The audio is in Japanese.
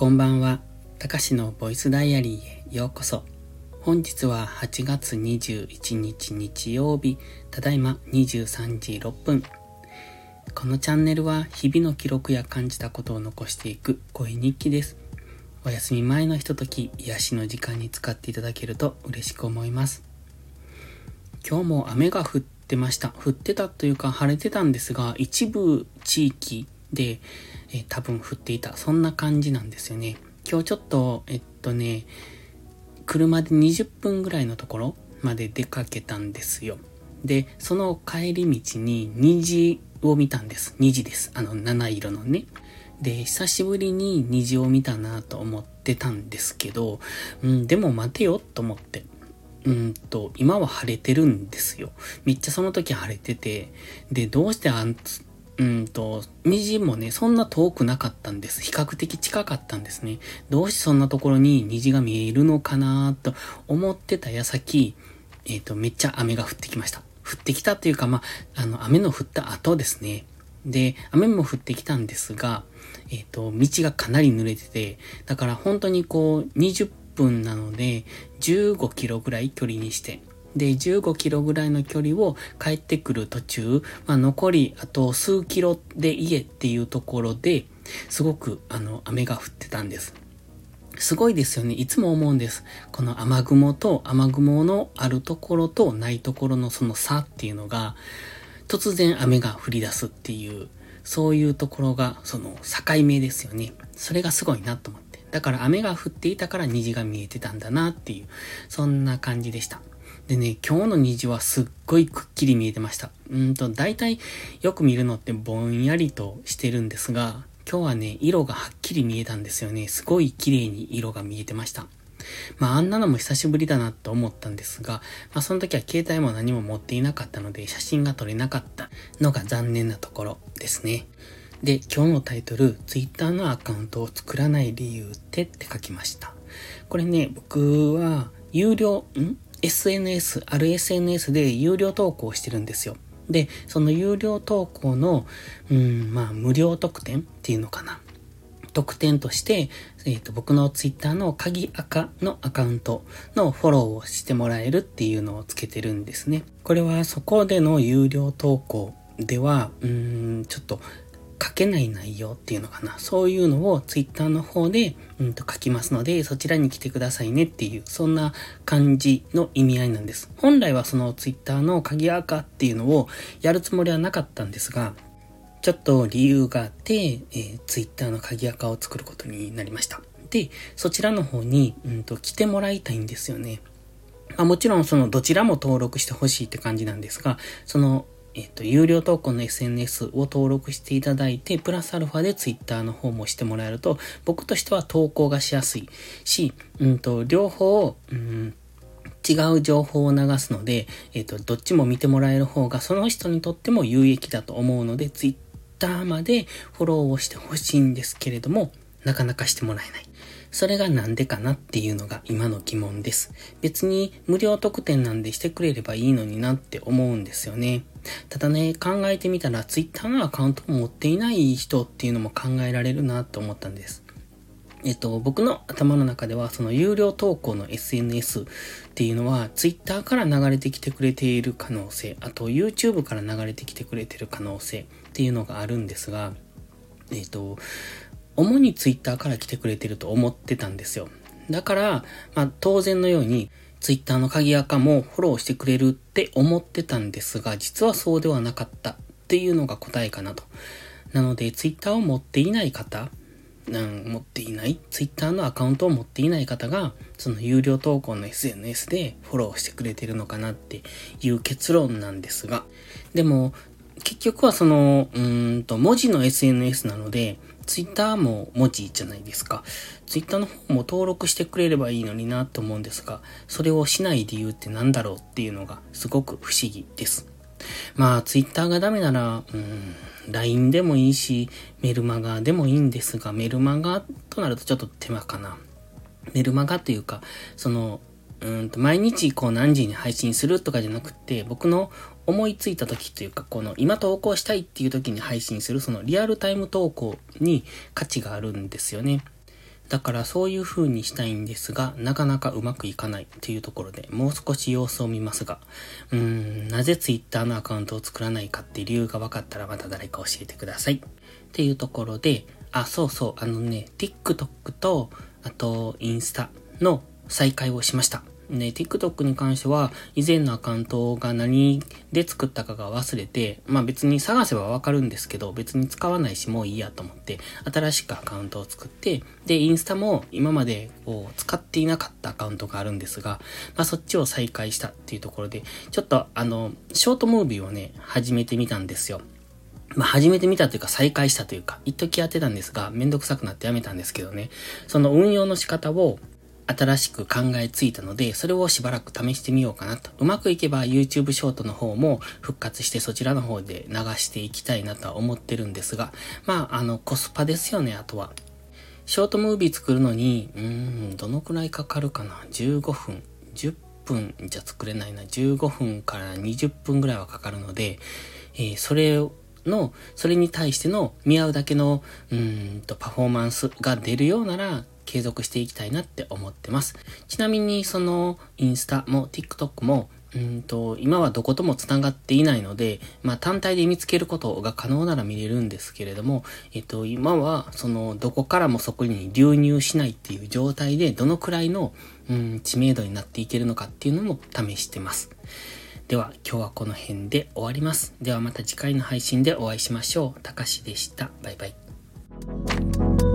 こんばんは。たかしのボイスダイアリーへようこそ。本日は8月21日日曜日、ただいま23時6分。このチャンネルは日々の記録や感じたことを残していく声日記です。お休み前のひととき、癒しの時間に使っていただけると嬉しく思います。今日も雨が降ってました。降ってたというか晴れてたんですが、一部地域で、えー、多分降っていた。そんな感じなんですよね。今日ちょっと、えっとね、車で20分ぐらいのところまで出かけたんですよ。で、その帰り道に虹を見たんです。虹です。あの、七色のね。で、久しぶりに虹を見たなと思ってたんですけど、うん、でも待てよと思って。うんと、今は晴れてるんですよ。めっちゃその時晴れてて、で、どうしてあん、うんと、虹もね、そんな遠くなかったんです。比較的近かったんですね。どうしてそんなところに虹が見えるのかなと思ってた矢先、えっ、ー、と、めっちゃ雨が降ってきました。降ってきたというか、まあ、あの、雨の降った後ですね。で、雨も降ってきたんですが、えっ、ー、と、道がかなり濡れてて、だから本当にこう、20分なので、15キロぐらい距離にして、で、15キロぐらいの距離を帰ってくる途中、まあ、残りあと数キロで家っていうところで、すごくあの雨が降ってたんです。すごいですよね。いつも思うんです。この雨雲と雨雲のあるところとないところのその差っていうのが、突然雨が降り出すっていう、そういうところがその境目ですよね。それがすごいなと思って。だから雨が降っていたから虹が見えてたんだなっていう、そんな感じでした。でね、今日の虹はすっごいくっきり見えてました。うんと、大体よく見るのってぼんやりとしてるんですが、今日はね、色がはっきり見えたんですよね。すごい綺麗に色が見えてました。まあ、あんなのも久しぶりだなと思ったんですが、まあ、その時は携帯も何も持っていなかったので、写真が撮れなかったのが残念なところですね。で、今日のタイトル、Twitter のアカウントを作らない理由ってって書きました。これね、僕は、有料、ん？SNS、ある SNS で有料投稿してるんですよ。で、その有料投稿の、うん、まあ、無料特典っていうのかな。特典として、えっ、ー、と、僕の Twitter の鍵赤のアカウントのフォローをしてもらえるっていうのをつけてるんですね。これはそこでの有料投稿では、うん、ちょっと書けない内容っていうのかな。そういうのを Twitter の方で、うんと書きますので、そちらに来てくださいねっていう、そんな感じの意味合いなんです。本来はその Twitter の鍵アカっていうのをやるつもりはなかったんですが、ちょっと理由があって、えー、Twitter の鍵アカを作ることになりました。で、そちらの方に、うんと来てもらいたいんですよね。まあ、もちろんそのどちらも登録してほしいって感じなんですが、そのえっ、と、有料投稿の SNS を登録していただいて、プラスアルファで Twitter の方もしてもらえると、僕としては投稿がしやすいし、うんと、両方、うん、違う情報を流すので、えっ、と、どっちも見てもらえる方が、その人にとっても有益だと思うので、Twitter までフォローをしてほしいんですけれども、なかなかしてもらえない。それがなんでかなっていうのが今の疑問です。別に無料特典なんでしてくれればいいのになって思うんですよね。ただね、考えてみたら Twitter のアカウントを持っていない人っていうのも考えられるなと思ったんです。えっと、僕の頭の中では、その有料投稿の SNS っていうのは、Twitter から流れてきてくれている可能性、あと YouTube から流れてきてくれてる可能性っていうのがあるんですが、えっと、主に Twitter から来てくれてると思ってたんですよ。だから、まあ当然のように Twitter の鍵垢もフォローしてくれるって思ってたんですが、実はそうではなかったっていうのが答えかなと。なので Twitter を持っていない方、うん、持っていない ?Twitter のアカウントを持っていない方が、その有料投稿の SNS でフォローしてくれてるのかなっていう結論なんですが、でも、結局はその、うんと、文字の SNS なので、ツイッターも文字じゃないですか。ツイッターの方も登録してくれればいいのになと思うんですが、それをしない理由って何だろうっていうのがすごく不思議です。まあ、ツイッターがダメなら、うん、LINE でもいいし、メルマガでもいいんですが、メルマガとなるとちょっと手間かな。メルマガというか、その、うんと、毎日こう何時に配信するとかじゃなくて、僕の思いついた時というか、この今投稿したいっていう時に配信するそのリアルタイム投稿に価値があるんですよね。だからそういう風にしたいんですが、なかなかうまくいかないというところで、もう少し様子を見ますが、うーん、なぜ Twitter のアカウントを作らないかって理由が分かったらまた誰か教えてください。っていうところで、あ、そうそう、あのね、TikTok と、あと、インスタの再開をしました。ね、TikTok に関しては、以前のアカウントが何で作ったかが忘れて、まあ別に探せばわかるんですけど、別に使わないしもういいやと思って、新しくアカウントを作って、で、インスタも今までこう使っていなかったアカウントがあるんですが、まあそっちを再開したっていうところで、ちょっとあの、ショートムービーをね、始めてみたんですよ。まあ、始めてみたというか再開したというか、一時やってたんですが、めんどくさくなってやめたんですけどね、その運用の仕方を新しく考えついたので、それをしばらく試してみようかなと。うまくいけば YouTube ショートの方も復活してそちらの方で流していきたいなとは思ってるんですが、まあ、あの、コスパですよね、あとは。ショートムービー作るのに、うん、どのくらいかかるかな ?15 分、10分じゃ作れないな。15分から20分ぐらいはかかるので、えー、それの、それに対しての見合うだけの、うんと、パフォーマンスが出るようなら、継続していきたいなって思ってます。ちなみにそのインスタも TikTok もうんと、今はどことも繋がっていないので、まあ単体で見つけることが可能なら見れるんですけれども、えっと、今は、その、どこからもそこに流入しないっていう状態で、どのくらいの、うん、知名度になっていけるのかっていうのも試してます。では、今日はこの辺で終わります。ではまた次回の配信でお会いしましょう。たかしでした。バイバイ。